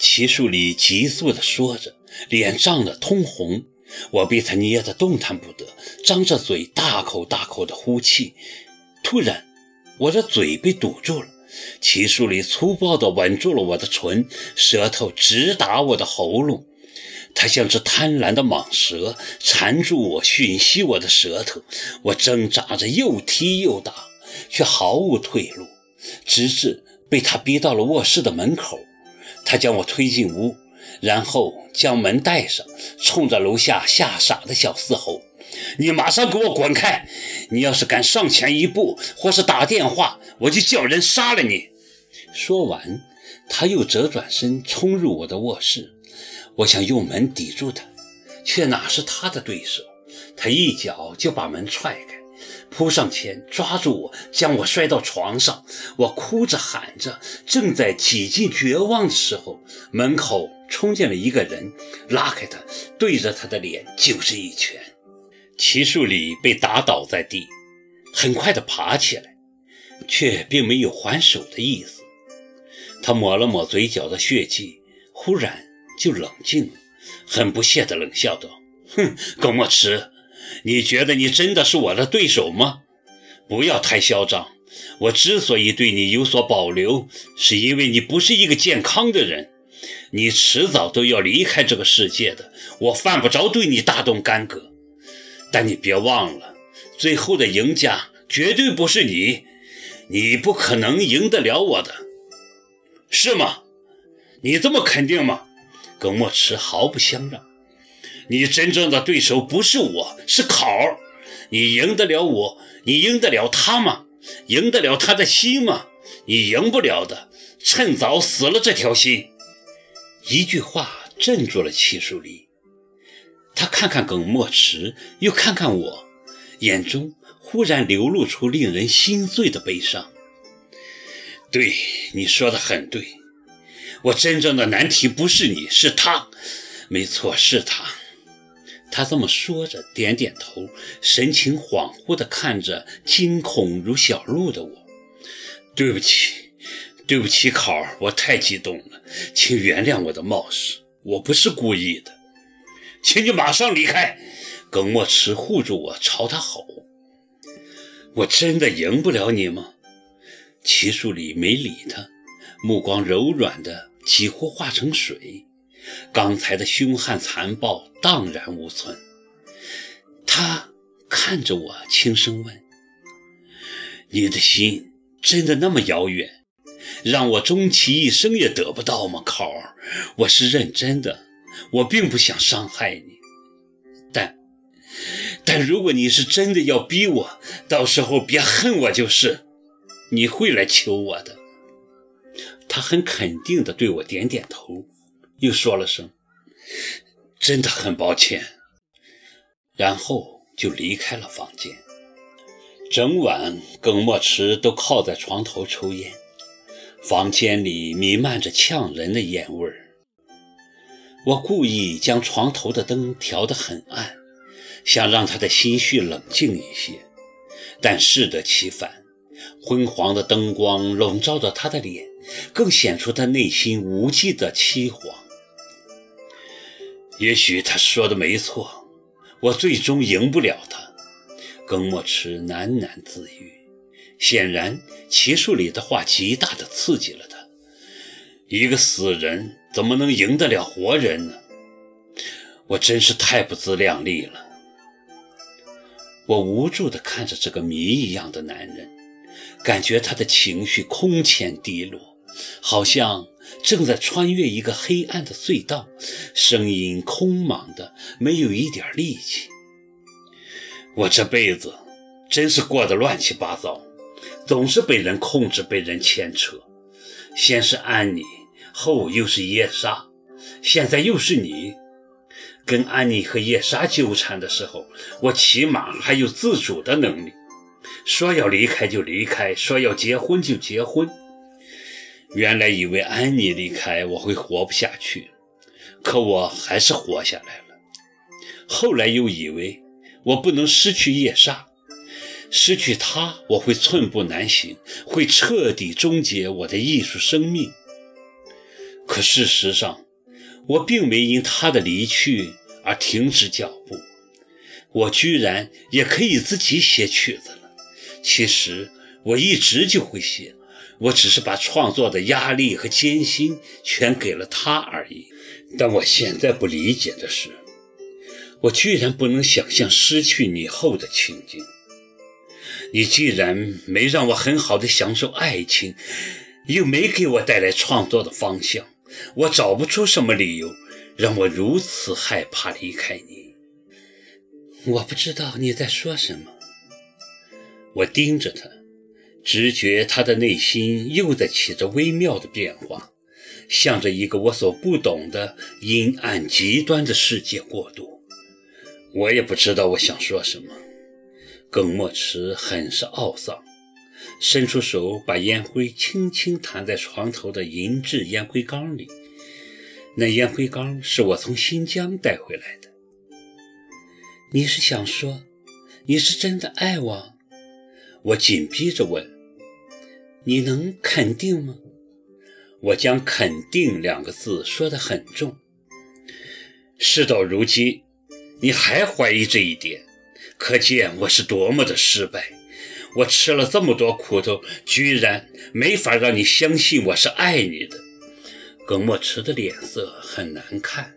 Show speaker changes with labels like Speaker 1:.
Speaker 1: 齐树礼急速地说着，脸涨得通红。我被他捏得动弹不得，张着嘴大口大口地呼气。突然，我的嘴被堵住了。齐树礼粗暴地吻住了我的唇，舌头直打我的喉咙。他像只贪婪的蟒蛇，缠住我，吮吸我的舌头。我挣扎着，又踢又打，却毫无退路，直至被他逼到了卧室的门口。他将我推进屋，然后将门带上，冲着楼下吓傻的小四吼：“你马上给我滚开！你要是敢上前一步，或是打电话，我就叫人杀了你！”说完，他又折转身冲入我的卧室。我想用门抵住他，却哪是他的对手。他一脚就把门踹开，扑上前抓住我，将我摔到床上。我哭着喊着，正在几近绝望的时候，门口冲进了一个人，拉开他，对着他的脸就是一拳。齐树礼被打倒在地，很快的爬起来，却并没有还手的意思。他抹了抹嘴角的血迹，忽然。就冷静了，很不屑地冷笑道：“哼，耿墨池，你觉得你真的是我的对手吗？不要太嚣张。我之所以对你有所保留，是因为你不是一个健康的人，你迟早都要离开这个世界的。我犯不着对你大动干戈。但你别忘了，最后的赢家绝对不是你，你不可能赢得了我的，是吗？你这么肯定吗？”耿墨池毫不相让，你真正的对手不是我，是考儿。你赢得了我，你赢得了他吗？赢得了他的心吗？你赢不了的，趁早死了这条心。一句话镇住了齐树礼，他看看耿墨池，又看看我，眼中忽然流露出令人心碎的悲伤。对，你说的很对。我真正的难题不是你，是他。没错，是他。他这么说着，点点头，神情恍惚地看着惊恐如小鹿的我。对不起，对不起，考儿，我太激动了，请原谅我的冒失，我不是故意的。请你马上离开！耿墨池护住我，朝他吼：“我真的赢不了你吗？”齐树礼没理他，目光柔软的。几乎化成水，刚才的凶悍残暴荡然无存。他看着我，轻声问：“你的心真的那么遥远，让我终其一生也得不到吗？”考儿，我是认真的，我并不想伤害你。但，但如果你是真的要逼我，到时候别恨我就是，你会来求我的。他很肯定地对我点点头，又说了声：“真的很抱歉。”然后就离开了房间。整晚，耿墨池都靠在床头抽烟，房间里弥漫着呛人的烟味儿。我故意将床头的灯调得很暗，想让他的心绪冷静一些，但适得其反，昏黄的灯光笼罩着他的脸。更显出他内心无尽的凄惶。也许他说的没错，我最终赢不了他。耿墨池喃喃自语。显然，奇术里的话极大的刺激了他。一个死人怎么能赢得了活人呢？我真是太不自量力了。我无助地看着这个谜一样的男人，感觉他的情绪空前低落。好像正在穿越一个黑暗的隧道，声音空茫的，没有一点力气。我这辈子真是过得乱七八糟，总是被人控制，被人牵扯。先是安妮，后又是叶莎，现在又是你。跟安妮和叶莎纠缠的时候，我起码还有自主的能力，说要离开就离开，说要结婚就结婚。原来以为安妮离开我会活不下去，可我还是活下来了。后来又以为我不能失去叶莎，失去她我会寸步难行，会彻底终结我的艺术生命。可事实上，我并没因他的离去而停止脚步。我居然也可以自己写曲子了。其实我一直就会写，我只是把创作的压力和艰辛全给了他而已。但我现在不理解的是，我居然不能想象失去你后的情景。你既然没让我很好的享受爱情，又没给我带来创作的方向，我找不出什么理由让我如此害怕离开你。我不知道你在说什么。我盯着他，直觉他的内心又在起着微妙的变化，向着一个我所不懂的阴暗极端的世界过渡。我也不知道我想说什么。耿墨池很是懊丧，伸出手把烟灰轻轻弹在床头的银质烟灰缸里。那烟灰缸是我从新疆带回来的。你是想说，你是真的爱我？我紧逼着问。你能肯定吗？我将“肯定”两个字说得很重。事到如今，你还怀疑这一点？可见我是多么的失败！我吃了这么多苦头，居然没法让你相信我是爱你的。耿墨池的脸色很难看。